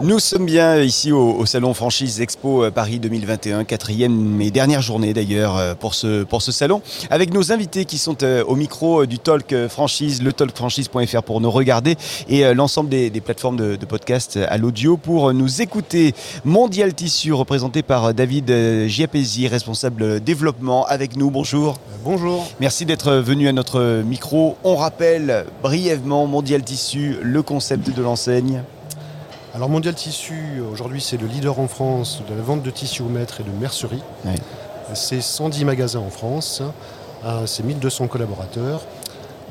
Nous sommes bien ici au, au Salon Franchise Expo euh, Paris 2021, quatrième et dernière journée d'ailleurs euh, pour ce, pour ce salon, avec nos invités qui sont euh, au micro du Talk Franchise, le talkfranchise.fr pour nous regarder et l'ensemble des, des plateformes de, de podcast à l'audio pour nous écouter. Mondial Tissu représenté par David Giapesi, responsable développement avec nous. Bonjour. Bonjour. Merci d'être venu à notre micro. On rappelle brièvement Mondial Tissu, le concept de l'enseigne. Alors Mondial Tissu, aujourd'hui c'est le leader en France de la vente de tissus au mètre et de mercerie. C'est 110 magasins en France, euh, c'est 1200 collaborateurs.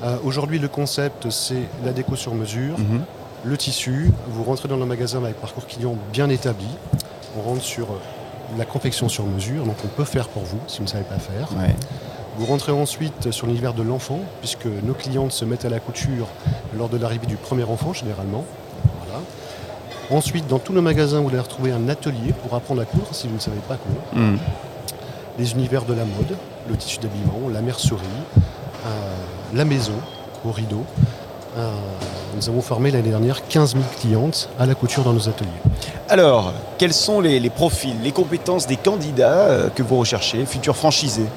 Euh, aujourd'hui le concept c'est la déco sur mesure, Mhm. le tissu. Vous rentrez dans le magasin avec parcours client bien établi. On rentre sur euh, la confection sur mesure, donc on peut faire pour vous si vous ne savez pas faire. Ouais. Vous rentrez ensuite sur l'univers de l'enfant, puisque nos clientes se mettent à la couture lors de l'arrivée du premier enfant, généralement. Voilà. Ensuite, dans tous nos magasins, vous allez retrouver un atelier pour apprendre à coudre, si vous ne savez pas coudre. Les univers de la mode, le tissu d'habillement, la mercerie, euh, la maison, au rideau. Euh, nous avons formé l'année dernière 15 000 clientes à la couture dans nos ateliers. Alors, quels sont les, les profils, les compétences des candidats euh, que vous recherchez, futurs franchisés?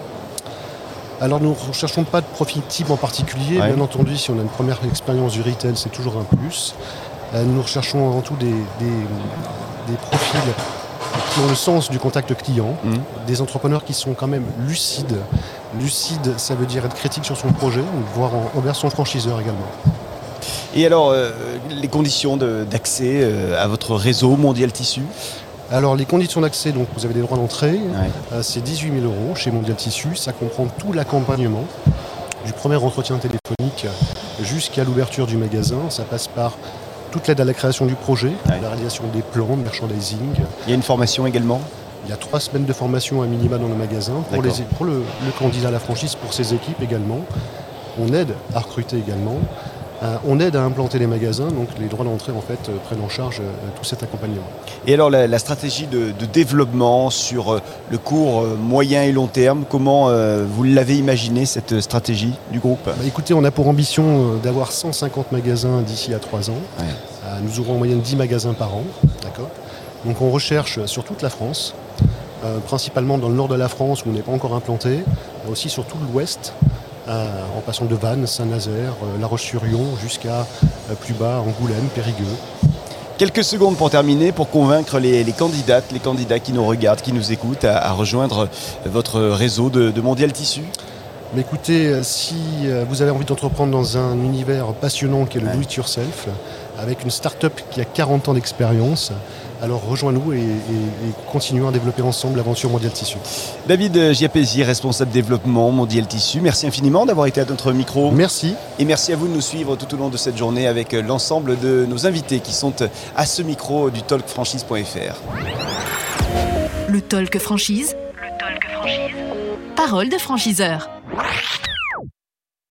Alors nous ne recherchons pas de profil type en particulier. Ouais. Bien entendu, si on a une première expérience du retail, c'est toujours un plus. Euh, nous recherchons avant tout des, des- des profils qui ont le sens du contact client, Mhm. des entrepreneurs qui sont quand même lucides. Lucide, ça veut dire être critique sur son projet, voire en- envers son franchiseur également. Et alors, euh, les conditions d'accès euh, à votre réseau Mondial Tissu? Alors les conditions d'accès, donc vous avez des droits d'entrée, Ouais. Euh, c'est 18 000 euros chez Mondial Tissu. Ça comprend tout l'accompagnement, du premier entretien téléphonique jusqu'à l'ouverture du magasin. Ça passe par toute l'aide à la création du projet, Ouais. la réalisation des plans, merchandising. Il y a une formation également Il y a trois semaines de formation à minima dans le magasin pour, les, pour le, le candidat à la franchise, pour ses équipes également. On aide à recruter également. Euh, on aide à implanter les magasins, donc les droits d'entrée en fait euh, prennent en charge euh, tout cet accompagnement. Et alors, la, la stratégie de, de développement sur le court, moyen et long terme, comment euh, vous l'avez imaginé cette stratégie du groupe? Bah, écoutez, on a pour ambition d'avoir 150 magasins d'ici à 3 ans. Ouais. Nous ouvrons en moyenne 10 magasins par an. D'accord? Donc on recherche sur toute la France, euh, principalement dans le nord de la France où on n'est pas encore implanté, mais aussi sur tout l'ouest, en passant de Vannes, Saint-Nazaire, euh, La Roche-sur-Yon jusqu'à euh, plus bas, Angoulême, Périgueux. Quelques secondes pour terminer, pour convaincre les, les candidates, les candidats qui nous regardent, qui nous écoutent, à, à rejoindre votre réseau de, de Mondial Tissu. Mais écoutez, euh, si euh, vous avez envie d'entreprendre dans un univers passionnant qui est le Ouais. do it yourself, avec une start-up qui a 40 ans d'expérience, alors rejoins-nous et, et- et continuons à développer ensemble l'aventure Mondial Tissu. David Giapesi, responsable développement Mondial Tissu, merci infiniment d'avoir été à notre micro. Merci. Et merci à vous de nous suivre tout au long de cette journée avec l'ensemble de nos invités qui sont à ce micro du talkfranchise.fr. Le talk franchise. Le talk franchise. Parole de franchiseur.